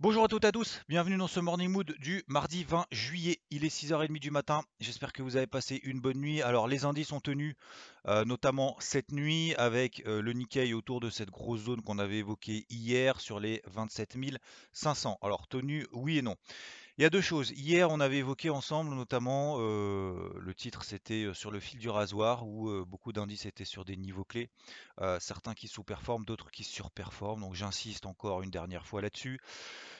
Bonjour à toutes et à tous, bienvenue dans ce Morning Mood du mardi 20 juillet. Il est 6h30 du matin, j'espère que vous avez passé une bonne nuit. Alors les indices sont tenus, euh, notamment cette nuit, avec euh, le Nikkei autour de cette grosse zone qu'on avait évoquée hier sur les 27 500. Alors tenu, oui et non. Il y a deux choses. Hier, on avait évoqué ensemble, notamment, le titre c'était sur le fil du rasoir, où beaucoup d'indices étaient sur des niveaux clés. Certains qui sous-performent, d'autres qui surperforment. Donc j'insiste encore une dernière fois là-dessus.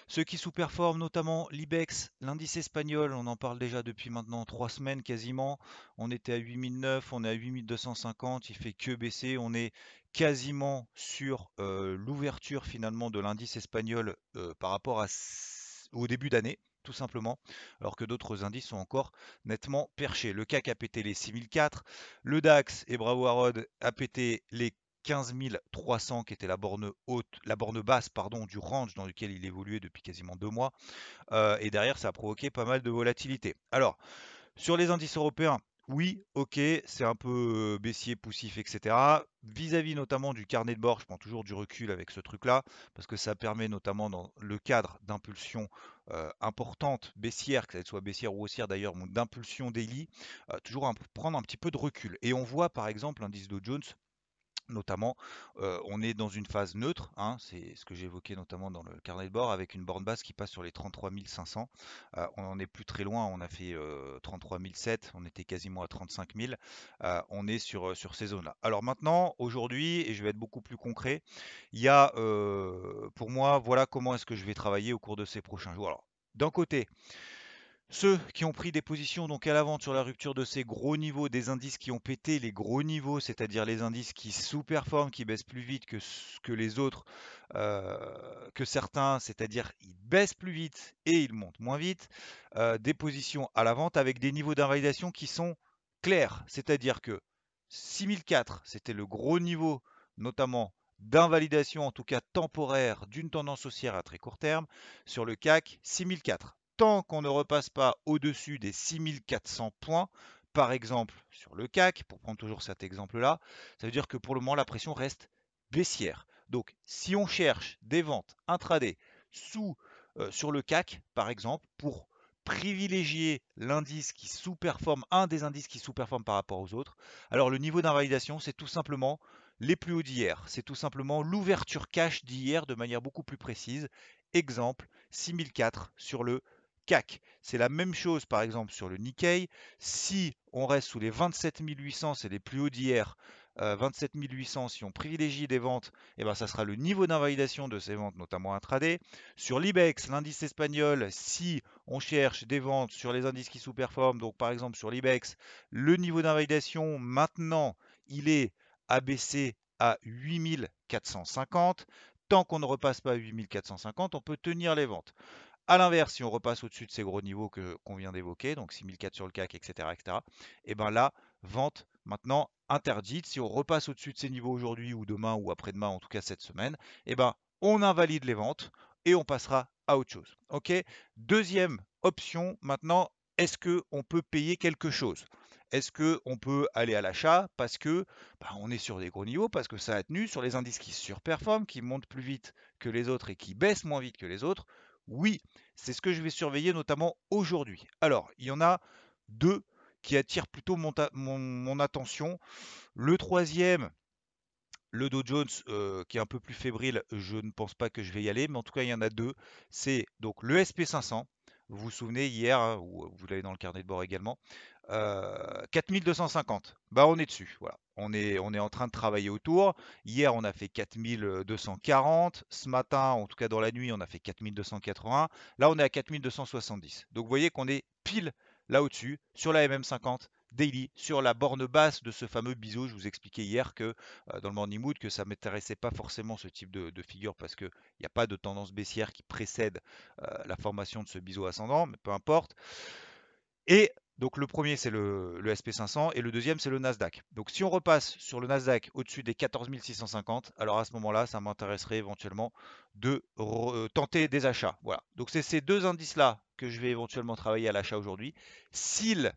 Ceux qui sous-performent, notamment l'IBEX, l'indice espagnol, on en parle déjà depuis maintenant trois semaines quasiment. On était à 8009, on est à 8250, il fait que baisser. On est quasiment sur l'ouverture finalement de l'indice espagnol par rapport à au début d'année tout simplement, alors que d'autres indices sont encore nettement perchés. Le CAC a pété les 6004, le DAX et bravo Harold a pété les 15 300 qui était la borne haute, la borne basse pardon, du range dans lequel il évoluait depuis quasiment deux mois. Euh, et derrière, ça a provoqué pas mal de volatilité. Alors, sur les indices européens, oui, ok, c'est un peu baissier, poussif, etc. Vis-à-vis notamment du carnet de bord, je prends toujours du recul avec ce truc-là, parce que ça permet notamment dans le cadre d'impulsion euh, importante, baissière, que ça soit baissière ou haussière d'ailleurs, d'impulsion daily, toujours prendre un petit peu de recul. Et on voit par exemple l'indice Dow Jones notamment, on est dans une phase neutre, hein, c'est ce que évoqué notamment dans le carnet de bord, avec une borne basse qui passe sur les 33 500. Euh, on n'en est plus très loin, on a fait euh, 33 007, on était quasiment à 35 000. Euh, on est sur, sur ces zones-là. Alors maintenant, aujourd'hui, et je vais être beaucoup plus concret, il y a pour moi, voilà comment est-ce que je vais travailler au cours de ces prochains jours. Alors, d'un côté, ceux qui ont pris des positions donc à la vente sur la rupture de ces gros niveaux, des indices qui ont pété les gros niveaux, c'est-à-dire les indices qui sous-performent, qui baissent plus vite que, que les autres, euh, que certains, c'est-à-dire ils baissent plus vite et ils montent moins vite, euh, des positions à la vente avec des niveaux d'invalidation qui sont clairs, c'est-à-dire que 6004, c'était le gros niveau, notamment d'invalidation, en tout cas temporaire, d'une tendance haussière à très court terme, sur le CAC 6004 tant qu'on ne repasse pas au-dessus des 6400 points, par exemple sur le CAC, pour prendre toujours cet exemple-là, ça veut dire que pour le moment, la pression reste baissière. Donc, si on cherche des ventes intraday sous, euh, sur le CAC, par exemple, pour privilégier l'indice qui sous-performe, un des indices qui sous-performe par rapport aux autres, alors le niveau d'invalidation, c'est tout simplement les plus hauts d'hier. C'est tout simplement l'ouverture cash d'hier de manière beaucoup plus précise. Exemple, 6004 sur le CAC. C'est la même chose par exemple sur le Nikkei. Si on reste sous les 27 800, c'est les plus hauts d'hier, euh, 27 800, si on privilégie des ventes, et ben, ça sera le niveau d'invalidation de ces ventes, notamment intraday. Sur l'IBEX, l'indice espagnol, si on cherche des ventes sur les indices qui sous-performent, donc par exemple sur l'IBEX, le niveau d'invalidation maintenant, il est abaissé à 8450. Tant qu'on ne repasse pas à 8450, on peut tenir les ventes. A l'inverse, si on repasse au-dessus de ces gros niveaux que qu'on vient d'évoquer, donc 6004 sur le CAC, etc., etc., et ben là, vente maintenant interdite. Si on repasse au-dessus de ces niveaux aujourd'hui ou demain ou après-demain, en tout cas cette semaine, et ben on invalide les ventes et on passera à autre chose. Ok? Deuxième option maintenant, est-ce que on peut payer quelque chose? Est-ce que on peut aller à l'achat parce que bah, on est sur des gros niveaux, parce que ça a tenu sur les indices qui surperforment, qui montent plus vite que les autres et qui baissent moins vite que les autres? Oui, c'est ce que je vais surveiller notamment aujourd'hui. Alors, il y en a deux qui attirent plutôt mon, attention. Le troisième, le Dow Jones, euh, qui est un peu plus fébrile, je ne pense pas que je vais y aller, mais en tout cas, il y en a deux. C'est donc le SP500. Vous vous souvenez hier, hein, ou vous l'avez dans le carnet de bord également, euh, 4250. Bah, on est dessus. Voilà. On est, en train de travailler autour. Hier, on a fait 4240. Ce matin, en tout cas dans la nuit, on a fait 4280. Là, on est à 4270. Donc, vous voyez qu'on est pile là au-dessus, sur la MM50, daily sur la borne basse de ce fameux biseau. Je vous expliquais hier que dans le morning mood que ça m'intéressait pas forcément ce type de, figure parce qu'il n'y a pas de tendance baissière qui précède la formation de ce biseau ascendant, mais peu importe. Et donc le premier c'est le, SP500 et le deuxième c'est le Nasdaq. Donc si on repasse sur le Nasdaq au-dessus des 14 650, alors à ce moment-là ça m'intéresserait éventuellement de euh, tenter des achats. Voilà. Donc c'est ces deux indices-là que je vais éventuellement travailler à l'achat aujourd'hui. S'ils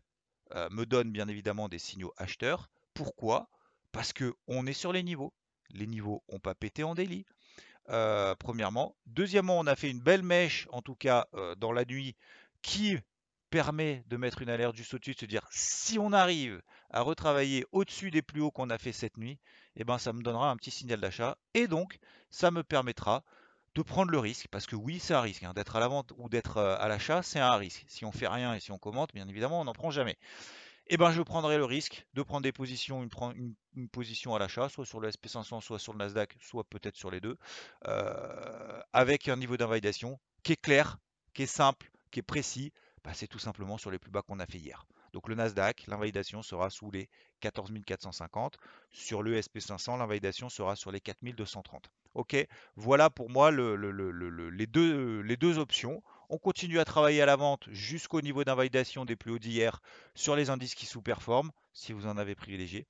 euh, me donnent bien évidemment des signaux acheteurs. Pourquoi? Parce que on est sur les niveaux. Les niveaux n'ont pas pété en délit. Euh, premièrement. Deuxièmement, on a fait une belle mèche, en tout cas dans la nuit, qui permet de mettre une alerte juste au-dessus, de se dire si on arrive à retravailler au-dessus des plus hauts qu'on a fait cette nuit, eh ben ça me donnera un petit signal d'achat et donc ça me permettra de prendre le risque, parce que oui, c'est un risque, hein, d'être à la vente ou d'être euh, à l'achat, c'est un risque. Si on fait rien et si on commente, bien évidemment, on n'en prend jamais. Eh ben, je prendrai le risque de prendre des positions, une, une, position à l'achat, soit sur le SP500, soit sur le Nasdaq, soit peut-être sur les deux, euh, avec un niveau d'invalidation qui est clair, qui est simple, qui est précis, c'est tout simplement sur les plus bas qu'on a fait hier. Donc le Nasdaq, l'invalidation sera sous les 14 450. Sur le SP500, l'invalidation sera sur les 4230. Ok, voilà pour moi les, deux, les deux options. On continue à travailler à la vente jusqu'au niveau d'invalidation des plus hauts d'hier sur les indices qui sous-performent, si vous en avez privilégié.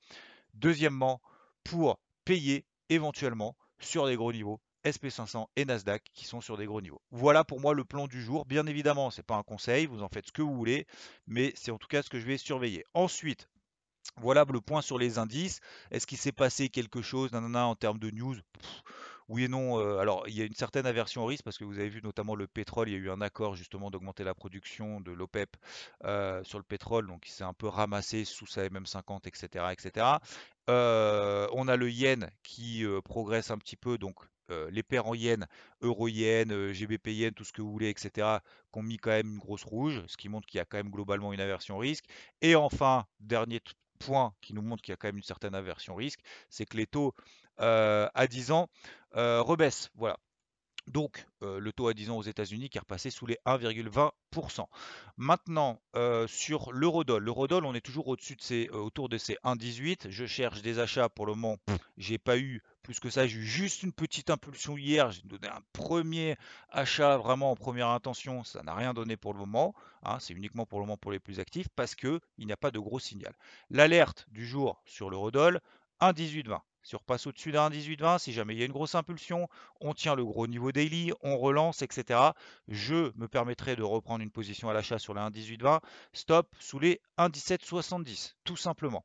Deuxièmement, pour payer éventuellement sur les gros niveaux SP500 et Nasdaq qui sont sur des gros niveaux. Voilà pour moi le plan du jour. Bien évidemment, ce n'est pas un conseil, vous en faites ce que vous voulez, mais c'est en tout cas ce que je vais surveiller. Ensuite, voilà le point sur les indices. Est-ce qu'il s'est passé quelque chose en termes de news? Oui et non. Alors, il y a une certaine aversion au risque parce que vous avez vu notamment le pétrole, il y a eu un accord justement d'augmenter la production de l'OPEP euh, sur le pétrole, donc il s'est un peu ramassé sous sa MM50, etc. etc. on a le yen qui progresse un petit peu, donc les paires en yen, euro yen, GBP yen, tout ce que vous voulez, etc., qui ont mis quand même une grosse rouge, ce qui montre qu'il y a quand même globalement une aversion au risque. Et enfin, dernier point qui nous montre qu'il y a quand même une certaine aversion au risque, c'est que les taux à 10 ans rebaisse. Voilà. Donc le taux à 10 ans aux États-Unis qui est repassé sous les 1,20%. Maintenant sur l'eurodoll, l'eurodoll on est toujours au-dessus de ces, autour de ces 1,18. Je cherche des achats pour le moment. J'ai pas eu plus que ça. J'ai eu juste une petite impulsion hier. J'ai donné un premier achat vraiment en première intention. Ça n'a rien donné pour le moment. Hein. C'est uniquement pour le moment pour les plus actifs parce que il n'y a pas de gros signal. L'alerte du jour sur l'eurodoll 1,1820. Si on repasse au-dessus d'un 18-20, si jamais il y a une grosse impulsion, on tient le gros niveau daily, on relance, etc. Je me permettrai de reprendre une position à l'achat sur les 1,18-20, stop sous les 1,1770, tout simplement.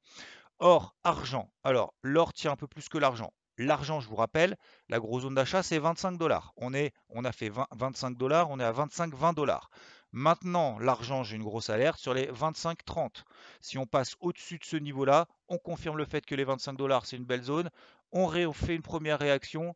Or, argent. Alors, l'or tient un peu plus que l'argent. L'argent, je vous rappelle, la grosse zone d'achat, c'est 25 dollars. On, on a fait 25 dollars, on est à 25-20 dollars. Maintenant, l'argent, j'ai une grosse alerte sur les 25-30. Si on passe au-dessus de ce niveau-là, on confirme le fait que les 25 dollars, c'est une belle zone. On fait une première réaction.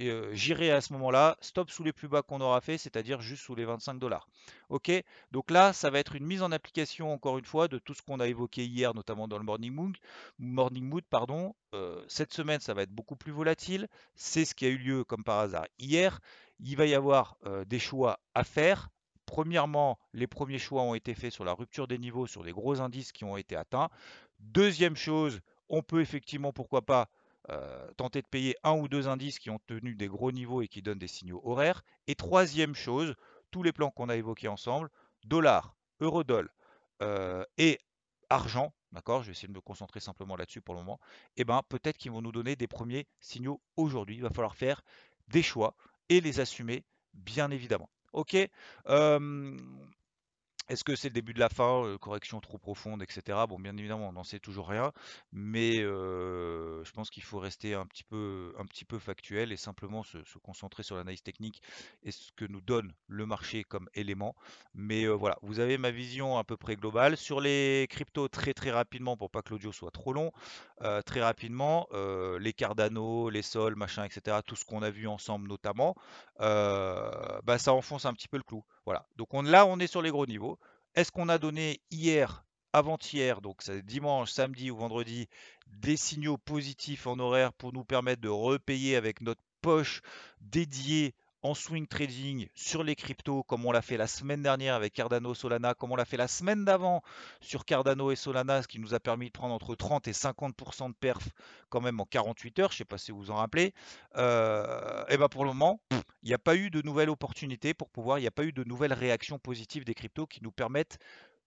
Euh, j'irai à ce moment-là, stop sous les plus bas qu'on aura fait, c'est-à-dire juste sous les 25 dollars. Ok? Donc là, ça va être une mise en application, encore une fois, de tout ce qu'on a évoqué hier, notamment dans le Morning Mood. Morning Mood pardon. Euh, cette semaine, ça va être beaucoup plus volatile. C'est ce qui a eu lieu, comme par hasard, hier. Il va y avoir euh, des choix à faire Premièrement, les premiers choix ont été faits sur la rupture des niveaux, sur les gros indices qui ont été atteints. Deuxième chose, on peut effectivement, pourquoi pas, euh, tenter de payer un ou deux indices qui ont tenu des gros niveaux et qui donnent des signaux horaires. Et troisième chose, tous les plans qu'on a évoqués ensemble, dollar, eurodoll euh, et argent, d'accord, je vais essayer de me concentrer simplement là-dessus pour le moment, et eh ben peut-être qu'ils vont nous donner des premiers signaux aujourd'hui. Il va falloir faire des choix et les assumer, bien évidemment. Ok. Est-ce que c'est le début de la fin, correction trop profonde, etc. Bon, bien évidemment, on n'en sait toujours rien, mais je pense qu'il faut rester un petit peu, factuel et simplement se, concentrer sur l'analyse technique et ce que nous donne le marché comme élément. Mais voilà, vous avez ma vision à peu près globale sur les cryptos très très rapidement pour pas que l'audio soit trop long. très rapidement, les Cardano, les sols, machin, etc. Tout ce qu'on a vu ensemble notamment, bah, ça enfonce un petit peu le clou. Voilà. Donc on, là, on est sur les gros niveaux. Est-ce qu'on a donné hier, avant-hier, donc dimanche, samedi ou vendredi, des signaux positifs en horaire pour nous permettre de repayer avec notre poche dédiée en swing trading sur les cryptos, comme on l'a fait la semaine dernière avec Cardano Solana, comme on l'a fait la semaine d'avant sur Cardano et Solana, ce qui nous a permis de prendre entre 30 et 50% de perf quand même en 48 heures, je ne sais pas si vous vous en rappelez, euh, et ben pour le moment, il n'y a pas eu de nouvelles opportunités pour pouvoir, il n'y a pas eu de nouvelles réactions positives des cryptos qui nous permettent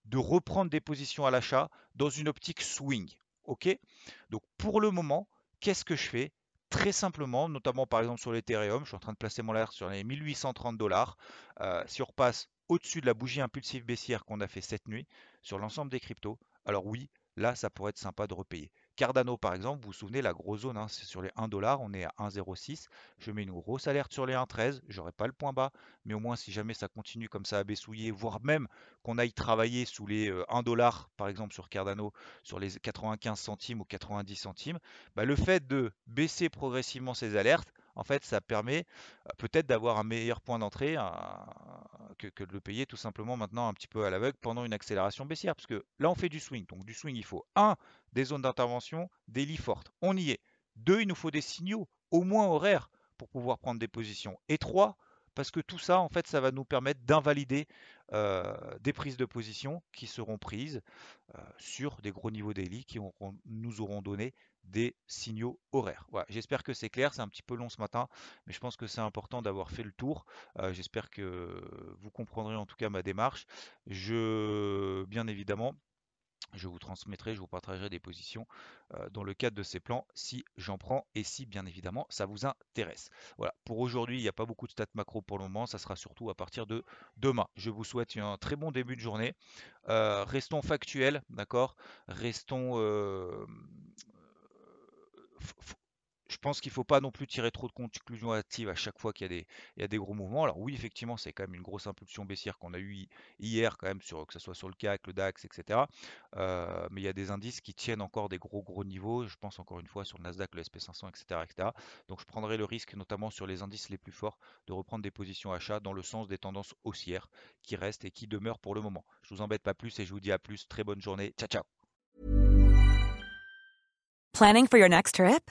de reprendre des positions à l'achat dans une optique swing. Ok? Donc pour le moment, qu'est-ce que je fais? Très simplement, notamment par exemple sur l'Ethereum, je suis en train de placer mon alerte sur les 1830 dollars. Euh, si on repasse au-dessus de la bougie impulsive baissière qu'on a fait cette nuit sur l'ensemble des cryptos, alors oui, là ça pourrait être sympa de repayer. Cardano, par exemple, vous vous souvenez, la grosse zone, hein, c'est sur les 1 dollar, on est à 1,06. Je mets une grosse alerte sur les 1,13. J'aurai pas le point bas, mais au moins, si jamais ça continue comme ça à baissouiller, voire même qu'on aille travailler sous les 1 euh, dollar, par exemple sur Cardano, sur les 95 centimes ou 90 centimes, bah, le fait de baisser progressivement ces alertes, en fait, ça permet peut-être d'avoir un meilleur point d'entrée que, de le payer tout simplement maintenant un petit peu à l'aveugle pendant une accélération baissière. Parce que là, on fait du swing. Donc, du swing, il faut un, des zones d'intervention, des lits fortes. On y est. Deux, il nous faut des signaux, au moins horaires, pour pouvoir prendre des positions. Et trois, parce que tout ça, en fait, ça va nous permettre d'invalider des prises de position qui seront prises euh, sur des gros niveaux daily qui nous auront donné des signaux horaires. J'espère que c'est clair, c'est un petit peu long ce matin, mais je pense que c'est important d'avoir fait le tour. Euh, j'espère que vous comprendrez en tout cas ma démarche. Je, bien évidemment, je vous transmettrai, je vous partagerai des positions euh, dans le cadre de ces plans si j'en prends et si bien évidemment ça vous intéresse. Voilà, pour aujourd'hui, il n'y a pas beaucoup de stats macro pour le moment, ça sera surtout à partir de demain. Je vous souhaite un très bon début de journée. Euh, restons factuels, d'accord? Restons je pense qu'il ne faut pas non plus tirer trop de conclusions actives à chaque fois qu'il y, a des gros mouvements. Alors oui, effectivement, c'est quand même une grosse impulsion baissière qu'on a eu hier, quand même, sur, que ce soit sur le CAC, le DAX, etc. Euh, mais il y a des indices qui tiennent encore des gros gros niveaux. Je pense encore une fois sur le Nasdaq, le SP500, etc., etc. Donc je prendrai le risque, notamment sur les indices les plus forts, de reprendre des positions achats dans le sens des tendances haussières qui restent et qui demeurent pour le moment. Je vous embête pas plus et je vous dis à plus. Très bonne journée. Ciao, ciao. Planning for your next trip?